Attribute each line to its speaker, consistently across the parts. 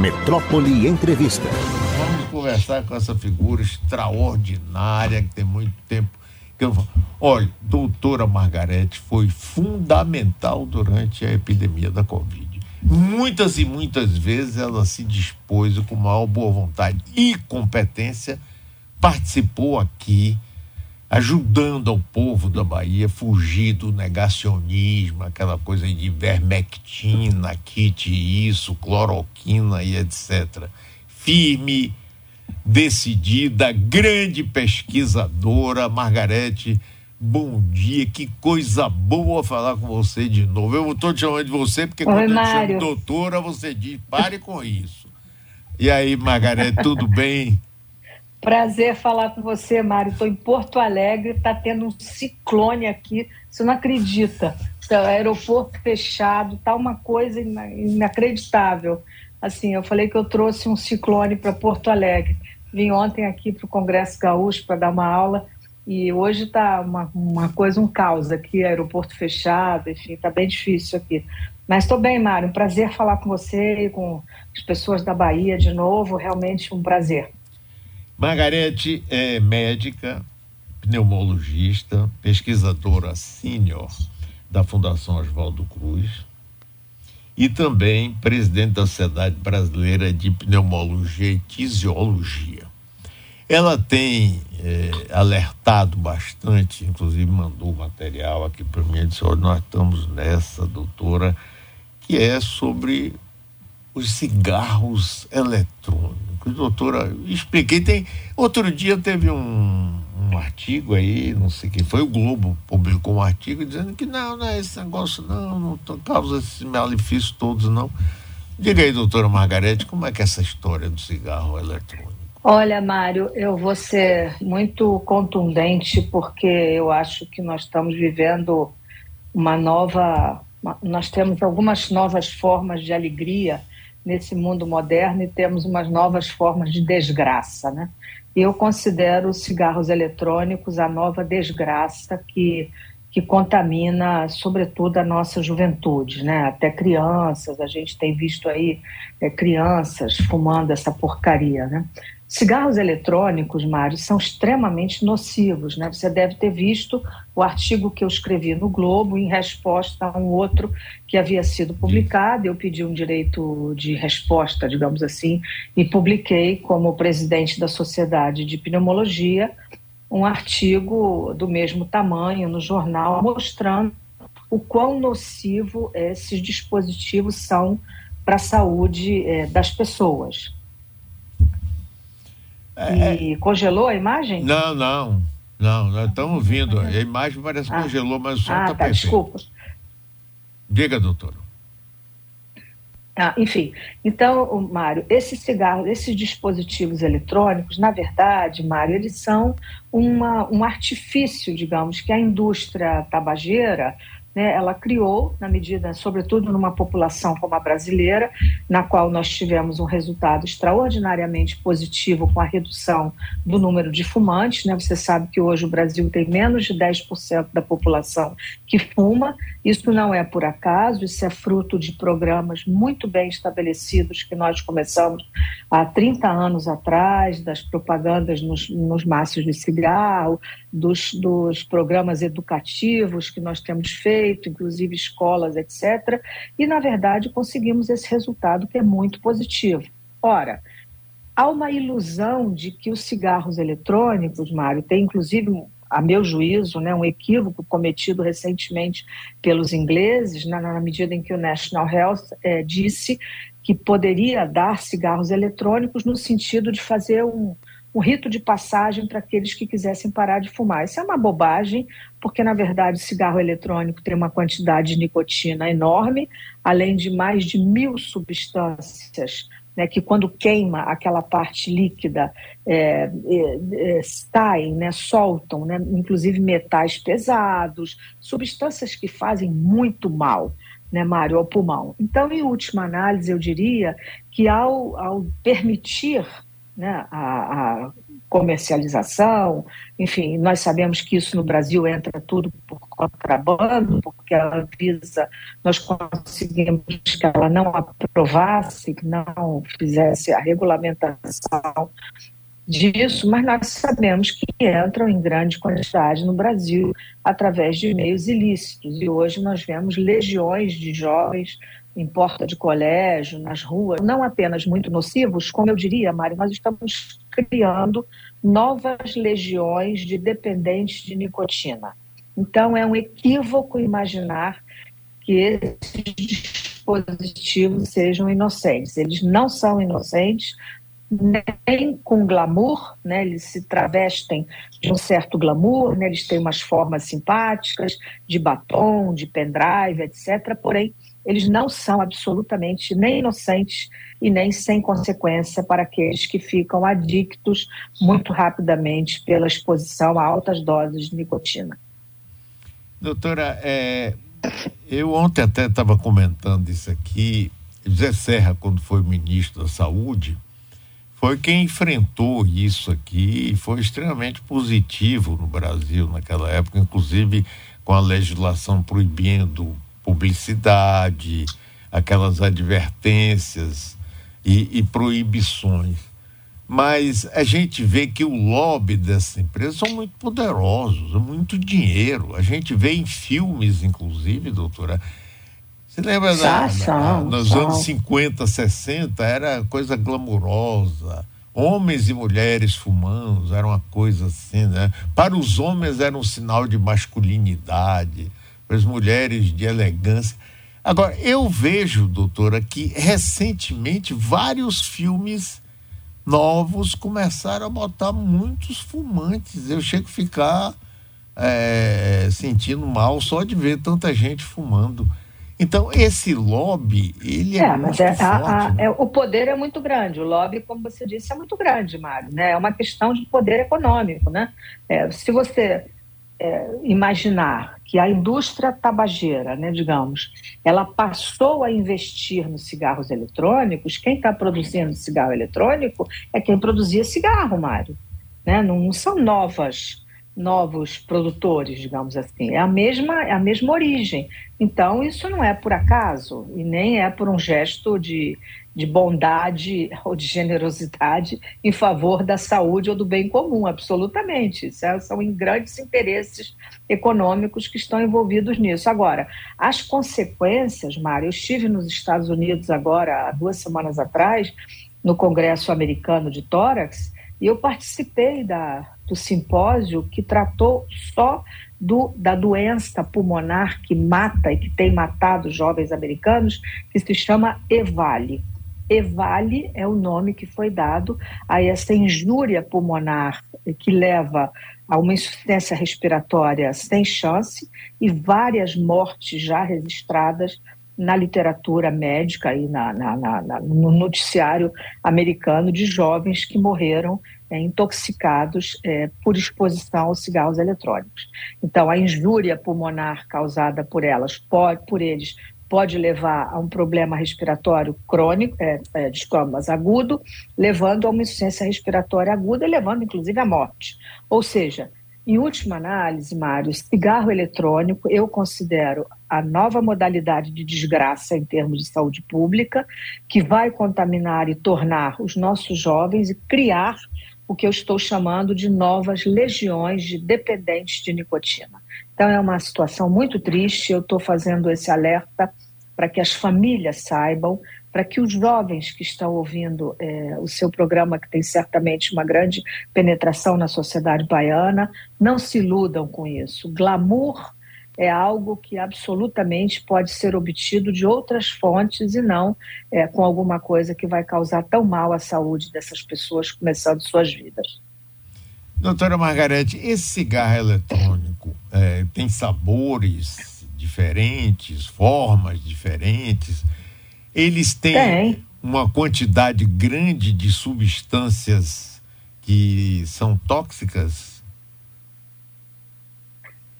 Speaker 1: Metrópole Entrevista.
Speaker 2: Vamos conversar com essa figura extraordinária que tem muito tempo que eu Olha, doutora Margarete foi fundamental durante a epidemia da Covid. Muitas e muitas vezes ela se dispôs com maior boa vontade e competência, participou aqui, ajudando ao povo da Bahia a fugir do negacionismo, aquela coisa de vermectina, kit isso, cloroquina e etc. Firme, decidida, grande pesquisadora, Margarete. Bom dia, que coisa boa falar com você de novo. Eu estou te chamando de você porque Oi, quando Mário. eu chamo doutora, você diz, pare com isso. E aí, Margarete, tudo bem?
Speaker 3: Prazer falar com você, Mário. Estou em Porto Alegre, está tendo um ciclone aqui, você não acredita. O aeroporto fechado, tá uma coisa inacreditável. Assim, eu falei que eu trouxe um ciclone para Porto Alegre. Vim ontem aqui para o Congresso Gaúcho para dar uma aula e hoje está uma, uma coisa, um caos aqui, aeroporto fechado, enfim, está bem difícil aqui. Mas estou bem, Mário, um prazer falar com você e com as pessoas da Bahia de novo, realmente um prazer.
Speaker 2: Margarete é médica, pneumologista, pesquisadora sênior da Fundação Oswaldo Cruz e também presidente da Sociedade Brasileira de Pneumologia e Fisiologia. Ela tem é, alertado bastante, inclusive mandou material aqui para mim, disse, olha, nós estamos nessa, doutora, que é sobre os cigarros eletrônicos. Doutora, expliquei, tem, outro dia teve um, um artigo aí, não sei quem foi, o Globo publicou um artigo dizendo que não, não é esse negócio não, não causa esses malefícios todos não. Diga aí, doutora Margarete, como é que é essa história do cigarro eletrônico?
Speaker 3: Olha, Mário, eu vou ser muito contundente porque eu acho que nós estamos vivendo uma nova. Nós temos algumas novas formas de alegria nesse mundo moderno e temos umas novas formas de desgraça, né? Eu considero os cigarros eletrônicos a nova desgraça que que contamina, sobretudo, a nossa juventude, né? Até crianças, a gente tem visto aí é, crianças fumando essa porcaria, né? Cigarros eletrônicos, Mário, são extremamente nocivos. Né? Você deve ter visto o artigo que eu escrevi no Globo em resposta a um outro que havia sido publicado. Eu pedi um direito de resposta, digamos assim, e publiquei, como presidente da Sociedade de Pneumologia, um artigo do mesmo tamanho no jornal mostrando o quão nocivo esses dispositivos são para a saúde é, das pessoas. É, e é. congelou a imagem?
Speaker 2: Não, não. Não, nós estamos vindo. A imagem parece que ah. congelou, mas o som está ah, tá, perfeito. Desculpa. Diga, doutor.
Speaker 3: Ah, enfim, então, Mário, esses cigarros, esses dispositivos eletrônicos, na verdade, Mário, eles são uma, um artifício, digamos, que a indústria tabageira né, ela criou, na medida, sobretudo numa população como a brasileira, na qual nós tivemos um resultado extraordinariamente positivo com a redução do número de fumantes. Né? Você sabe que hoje o Brasil tem menos de 10% da população que fuma. Isso não é por acaso, isso é fruto de programas muito bem estabelecidos que nós começamos há 30 anos atrás, das propagandas nos, nos maços de cigarro, dos, dos programas educativos que nós temos feito feito, inclusive escolas, etc. E, na verdade, conseguimos esse resultado que é muito positivo. Ora, há uma ilusão de que os cigarros eletrônicos, Mário, tem inclusive, a meu juízo, né, um equívoco cometido recentemente pelos ingleses, na, na medida em que o National Health é, disse que poderia dar cigarros eletrônicos no sentido de fazer um, um rito de passagem para aqueles que quisessem parar de fumar. Isso é uma bobagem, porque na verdade o cigarro eletrônico tem uma quantidade de nicotina enorme, além de mais de mil substâncias né, que quando queima aquela parte líquida é, é, é, saem, né, soltam, né, inclusive metais pesados, substâncias que fazem muito mal. Né, Mário, ao pulmão. Então, em última análise, eu diria que ao, ao permitir né, a, a comercialização, enfim, nós sabemos que isso no Brasil entra tudo por contrabando, porque a Anvisa, nós conseguimos que ela não aprovasse, que não fizesse a regulamentação disso, mas nós sabemos que entram em grande quantidade no Brasil através de meios ilícitos. E hoje nós vemos legiões de jovens em porta de colégio, nas ruas, não apenas muito nocivos, como eu diria, Mário, nós estamos criando novas legiões de dependentes de nicotina. Então, é um equívoco imaginar que esses dispositivos sejam inocentes. Eles não são inocentes, nem com glamour, né? eles se travestem de um certo glamour, né? eles têm umas formas simpáticas, de batom, de pendrive, etc. Porém, eles não são absolutamente nem inocentes e nem sem consequência para aqueles que ficam adictos muito rapidamente pela exposição a altas doses de nicotina.
Speaker 2: Doutora, é, eu ontem até estava comentando isso aqui. José Serra, quando foi ministro da Saúde, foi quem enfrentou isso aqui e foi extremamente positivo no Brasil naquela época, inclusive com a legislação proibindo publicidade, aquelas advertências e, e proibições. Mas a gente vê que o lobby dessa empresa são muito poderosos, é muito dinheiro. A gente vê em filmes, inclusive, doutora. Você lembra
Speaker 3: da, da,
Speaker 2: nos anos 50, 60, era coisa glamurosa. Homens e mulheres fumando, era uma coisa assim, né? Para os homens era um sinal de masculinidade as mulheres de elegância. Agora, eu vejo, doutora, que recentemente vários filmes novos começaram a botar muitos fumantes. Eu chego a ficar é, sentindo mal só de ver tanta gente fumando. Então, esse lobby, ele é, é mas muito é, forte. A, a,
Speaker 3: né? é, o poder é muito grande. O lobby, como você disse, é muito grande, Mário. Né? É uma questão de poder econômico. Né? É, se você é, imaginar que a indústria tabageira, né, digamos, ela passou a investir nos cigarros eletrônicos, quem está produzindo cigarro eletrônico é quem produzia cigarro, Mário. Né? Não, não, são novas novos produtores, digamos assim. É a mesma é a mesma origem. Então isso não é por acaso e nem é por um gesto de de bondade ou de generosidade em favor da saúde ou do bem comum, absolutamente. É, são em grandes interesses econômicos que estão envolvidos nisso. Agora, as consequências, Mário, eu estive nos Estados Unidos agora, há duas semanas atrás, no Congresso Americano de Tórax, e eu participei da, do simpósio que tratou só do, da doença pulmonar que mata e que tem matado jovens americanos, que se chama EVALI. EVALI é o nome que foi dado a essa injúria pulmonar que leva a uma insuficiência respiratória sem chance e várias mortes já registradas na literatura médica e na, na, na, no noticiário americano de jovens que morreram é, intoxicados é, por exposição aos cigarros eletrônicos. Então, a injúria pulmonar causada por elas, por eles, pode levar a um problema respiratório crônico, é, é, desculpa, agudo, levando a uma insuficiência respiratória aguda levando, inclusive, à morte. Ou seja, em última análise, Mário, cigarro eletrônico eu considero a nova modalidade de desgraça em termos de saúde pública, que vai contaminar e tornar os nossos jovens e criar o que eu estou chamando de novas legiões de dependentes de nicotina. Então, é uma situação muito triste. Eu estou fazendo esse alerta para que as famílias saibam, para que os jovens que estão ouvindo é, o seu programa, que tem certamente uma grande penetração na sociedade baiana, não se iludam com isso. Glamour é algo que absolutamente pode ser obtido de outras fontes e não é, com alguma coisa que vai causar tão mal à saúde dessas pessoas começando suas vidas.
Speaker 2: Doutora Margarete, esse cigarro eletrônico é, tem sabores diferentes, formas diferentes. Eles têm tem. uma quantidade grande de substâncias que são tóxicas?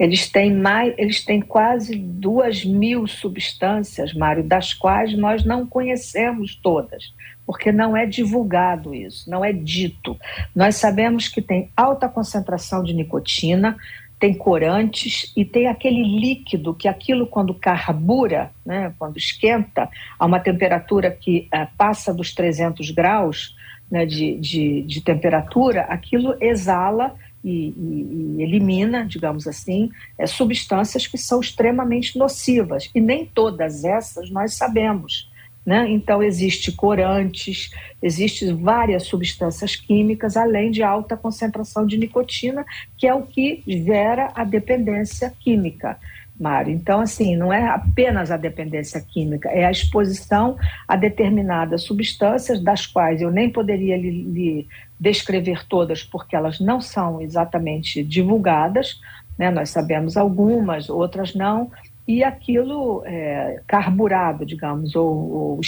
Speaker 3: Eles têm mais, eles têm quase duas mil substâncias, Mário, das quais nós não conhecemos todas, porque não é divulgado isso, não é dito. Nós sabemos que tem alta concentração de nicotina, tem corantes e tem aquele líquido que aquilo quando carbura, né, quando esquenta a uma temperatura que uh, passa dos 300 graus né, de, de, de temperatura, aquilo exala e, e, e, elimina, digamos assim, é, substâncias que são extremamente nocivas. E nem todas essas nós sabemos. Né? Então, existe corantes, existem várias substâncias químicas, além de alta concentração de nicotina, que é o que gera a dependência química. Mário. Então, assim, não é apenas a dependência química, é a exposição a determinadas substâncias, das quais eu nem poderia lhe, lhe descrever todas, porque elas não são exatamente divulgadas, né? nós sabemos algumas, outras não, e aquilo é, carburado, digamos, ou, ou,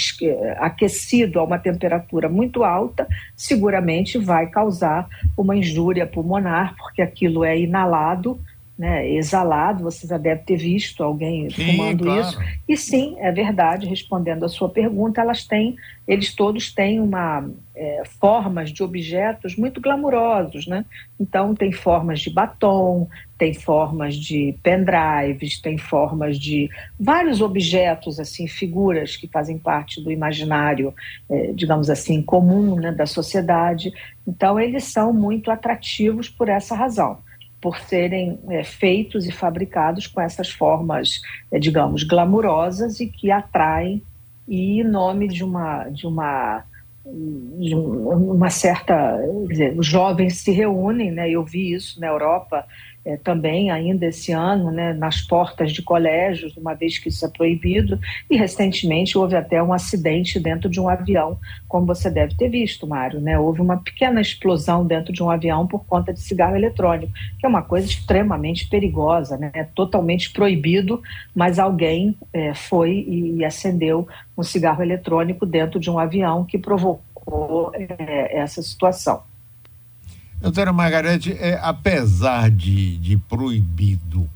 Speaker 3: aquecido a uma temperatura muito alta, seguramente vai causar uma injúria pulmonar, porque aquilo é inalado né, exalado, você já deve ter visto alguém sim, fumando claro. isso. E sim, é verdade, respondendo a sua pergunta, elas têm, eles todos têm uma é, formas de objetos muito glamurosos, né? Então tem formas de batom, tem formas de pendrives, tem formas de vários objetos, assim, figuras que fazem parte do imaginário, é, digamos assim, comum né, da sociedade. Então eles são muito atrativos por essa razão por serem é, feitos e fabricados com essas formas, é, digamos, glamurosas e que atraem e em nome de uma de uma de uma certa, dizer, os jovens se reúnem, né? Eu vi isso na Europa é, também ainda esse ano, né, nas portas de colégios, uma vez que isso é proibido, e recentemente houve até um acidente dentro de um avião, como você deve ter visto, Mário, né, houve uma pequena explosão dentro de um avião por conta de cigarro eletrônico, que é uma coisa extremamente perigosa, né, é totalmente proibido, mas alguém é, foi e acendeu um cigarro eletrônico dentro de um avião que provocou é, essa situação.
Speaker 2: Doutora Margarete, é, apesar de, de proibido,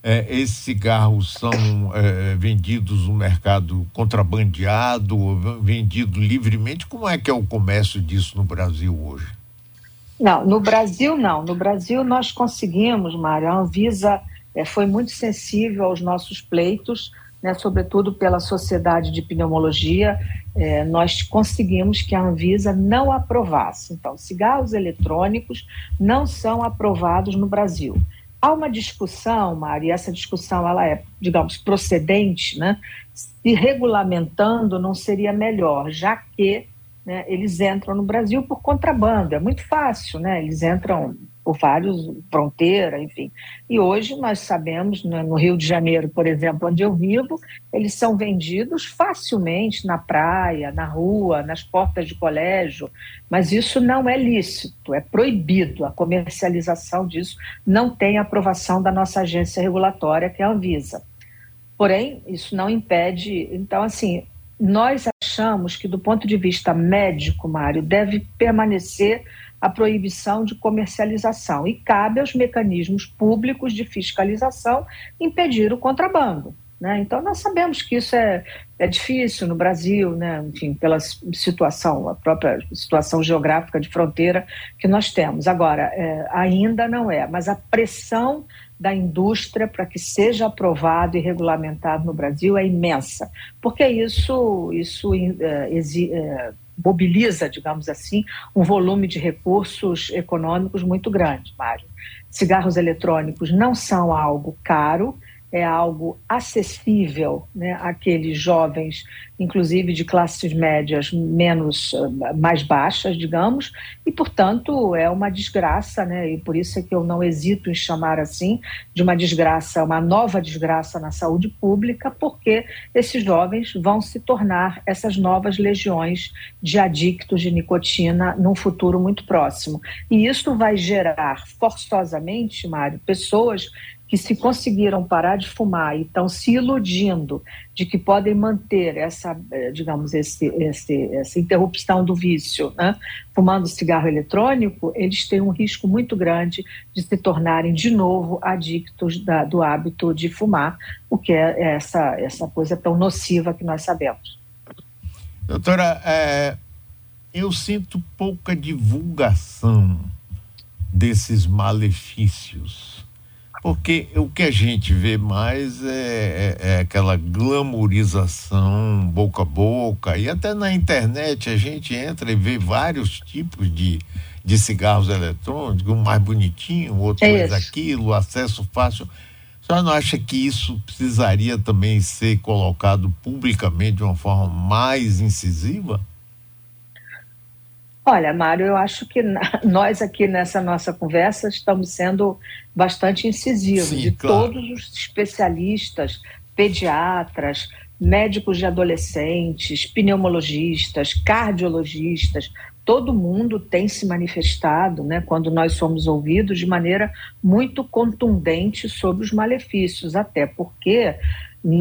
Speaker 2: é, esses cigarros são é, vendidos no mercado contrabandeado, vendido livremente. Como é que é o comércio disso no Brasil hoje?
Speaker 3: Não, no Brasil não. No Brasil nós conseguimos, Mário, a Anvisa é, foi muito sensível aos nossos pleitos, né, sobretudo pela Sociedade de Pneumologia, é, nós conseguimos que a Anvisa não aprovasse. Então, cigarros eletrônicos não são aprovados no Brasil. Há uma discussão, Mari, e essa discussão ela é, digamos, procedente, né? Se regulamentando não seria melhor, já que né, eles entram no Brasil por contrabando. É muito fácil, né? Eles entram por vários fronteira, enfim. E hoje nós sabemos, né, no Rio de Janeiro, por exemplo, onde eu vivo, eles são vendidos facilmente na praia, na rua, nas portas de colégio, mas isso não é lícito, é proibido. A comercialização disso não tem aprovação da nossa agência regulatória, que é a Anvisa. Porém, isso não impede. Então, assim, nós achamos que, do ponto de vista médico, Mário, deve permanecer a proibição de comercialização e cabe aos mecanismos públicos de fiscalização impedir o contrabando. Né? Então, nós sabemos que isso é, é difícil no Brasil, né? enfim, pela situação, a própria situação geográfica de fronteira que nós temos. Agora, é, ainda não é, mas a pressão da indústria para que seja aprovado e regulamentado no Brasil é imensa, porque isso, isso é, é, mobiliza, digamos assim, um volume de recursos econômicos muito grande, Mário. Cigarros eletrônicos não são algo caro, é algo acessível né, àqueles jovens, inclusive de classes médias menos eh, mais baixas, digamos, e portanto é uma desgraça, né, e por isso é que eu não hesito em chamar assim de uma desgraça, uma nova desgraça na saúde pública, porque esses jovens vão se tornar essas novas legiões de adictos de nicotina num futuro muito próximo. E isso vai gerar forçosamente, Mário, pessoas que se conseguiram parar de fumar e estão se iludindo de que podem manter essa, eh, digamos, esse, esse, essa interrupção do vício, né? fumando cigarro eletrônico, eles têm um risco muito grande de se tornarem de novo adictos da, do hábito de fumar, o que é essa, essa coisa tão nociva que nós sabemos.
Speaker 2: Doutora, é, eu sinto pouca divulgação desses malefícios porque o que a gente vê mais é, é, é, aquela glamorização boca a boca, e até na internet a gente entra e vê vários tipos de, de cigarros eletrônicos, um mais bonitinho, outro é mais aquilo, acesso fácil. A senhora não acha que isso precisaria também ser colocado publicamente de uma forma mais incisiva?
Speaker 3: Olha, Mário, eu acho que nós aqui nessa nossa conversa estamos sendo bastante incisivos. Sim, e claro. todos os especialistas, pediatras, médicos de adolescentes, pneumologistas, cardiologistas, todo mundo tem se manifestado, né, quando nós somos ouvidos, de maneira muito contundente sobre os malefícios, até porque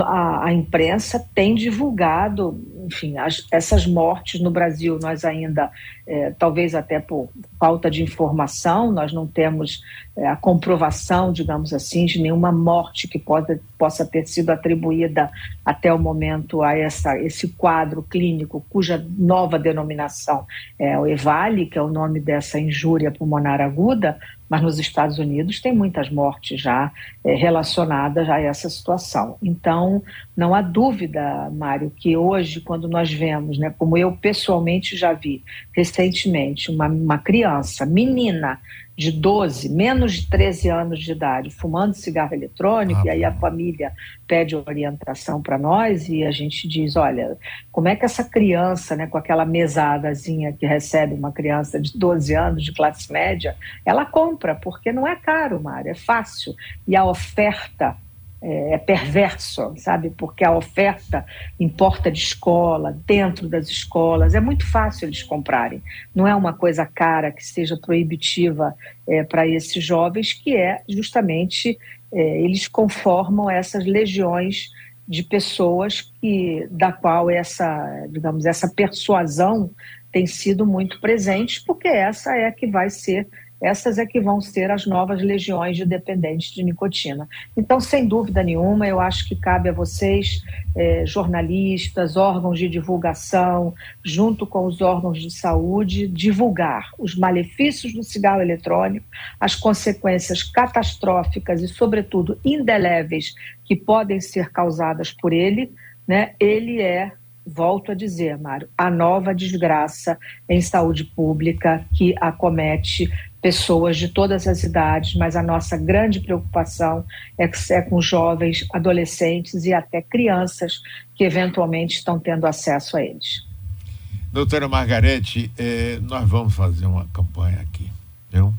Speaker 3: a, a imprensa tem divulgado, enfim, as, essas mortes no Brasil. Nós ainda, é, talvez até por falta de informação, nós não temos é, a comprovação, digamos assim, de nenhuma morte que pode, possa ter sido atribuída até o momento a essa, esse quadro clínico, cuja nova denominação é o EVALI, que é o nome dessa injúria pulmonar aguda, mas nos Estados Unidos tem muitas mortes já é, relacionadas a essa situação. Então, não há dúvida, Mário, que hoje, quando nós vemos, né, como eu pessoalmente já vi recentemente, uma, uma criança, menina, de 12, menos de 13 anos de idade, fumando cigarro eletrônico, ah, e aí a família pede orientação para nós e a gente diz, olha, como é que essa criança, né, com aquela mesadazinha que recebe uma criança de 12 anos de classe média, ela compra, porque não é caro, Mário, é fácil. E a oferta é, é, perverso, sabe? Porque a oferta em porta de escola, dentro das escolas, é muito fácil eles comprarem. Não é uma coisa cara que seja proibitiva é, para esses jovens, que é justamente é, eles conformam essas legiões de pessoas que da qual essa, digamos, essa persuasão tem sido muito presente, porque essa é a que vai ser essas é que vão ser as novas legiões de dependentes de nicotina. Então, sem dúvida nenhuma, eu acho que cabe a vocês, eh, jornalistas, órgãos de divulgação, junto com os órgãos de saúde, divulgar os malefícios do cigarro eletrônico, as consequências catastróficas e, sobretudo, indeléveis que podem ser causadas por ele. Né? Ele é volto a dizer, Mário, a nova desgraça em saúde pública que acomete pessoas de todas as idades, mas a nossa grande preocupação é, é com jovens, adolescentes e até crianças que eventualmente estão tendo acesso a eles.
Speaker 2: Doutora Margarete, eh, nós vamos fazer uma campanha aqui, viu?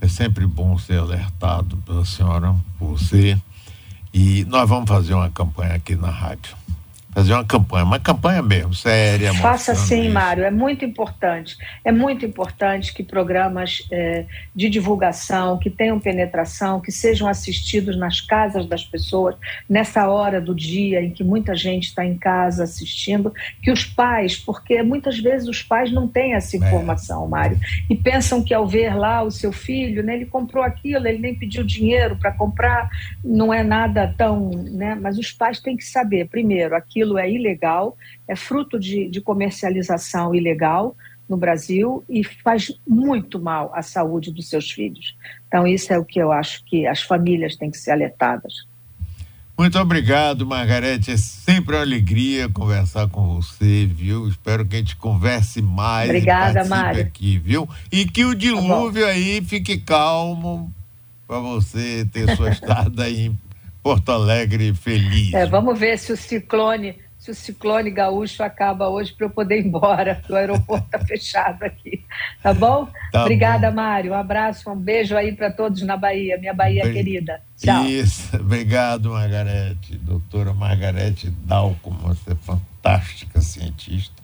Speaker 2: É sempre bom ser alertado pela senhora, por você, e nós vamos fazer uma campanha aqui na rádio fazer uma campanha, uma campanha mesmo, séria.
Speaker 3: Faça sim, Mário, é muito importante. É muito importante que programas é, de divulgação, que tenham penetração, que sejam assistidos nas casas das pessoas, nessa hora do dia em que muita gente está em casa assistindo, que os pais, porque muitas vezes os pais não têm essa é. informação, é. Mário, e pensam que ao ver lá o seu filho, né, ele comprou aquilo, ele nem pediu dinheiro para comprar, não é nada tão. Né, mas os pais têm que saber, primeiro, aquilo aquilo é ilegal, é fruto de, de comercialização ilegal no Brasil e faz muito mal à saúde dos seus filhos. Então, isso é o que eu acho que as famílias têm que ser alertadas.
Speaker 2: Muito obrigado, Margarete. É sempre uma alegria conversar com você, viu? Espero que a gente converse mais.
Speaker 3: Obrigada, Mário.
Speaker 2: Aqui, viu? E que o dilúvio tá aí fique calmo para você ter sua estada aí em Porto Alegre feliz.
Speaker 3: É, vamos ver se o ciclone, se o ciclone gaúcho acaba hoje para eu poder ir embora. O aeroporto está fechado aqui. Tá bom? Tá Obrigada, bom. Mário. Um abraço, um beijo aí para todos na Bahia, minha Bahia Be querida. Tchau.
Speaker 2: Isso, obrigado, Margarete. Doutora Margarete Dalco, você é fantástica cientista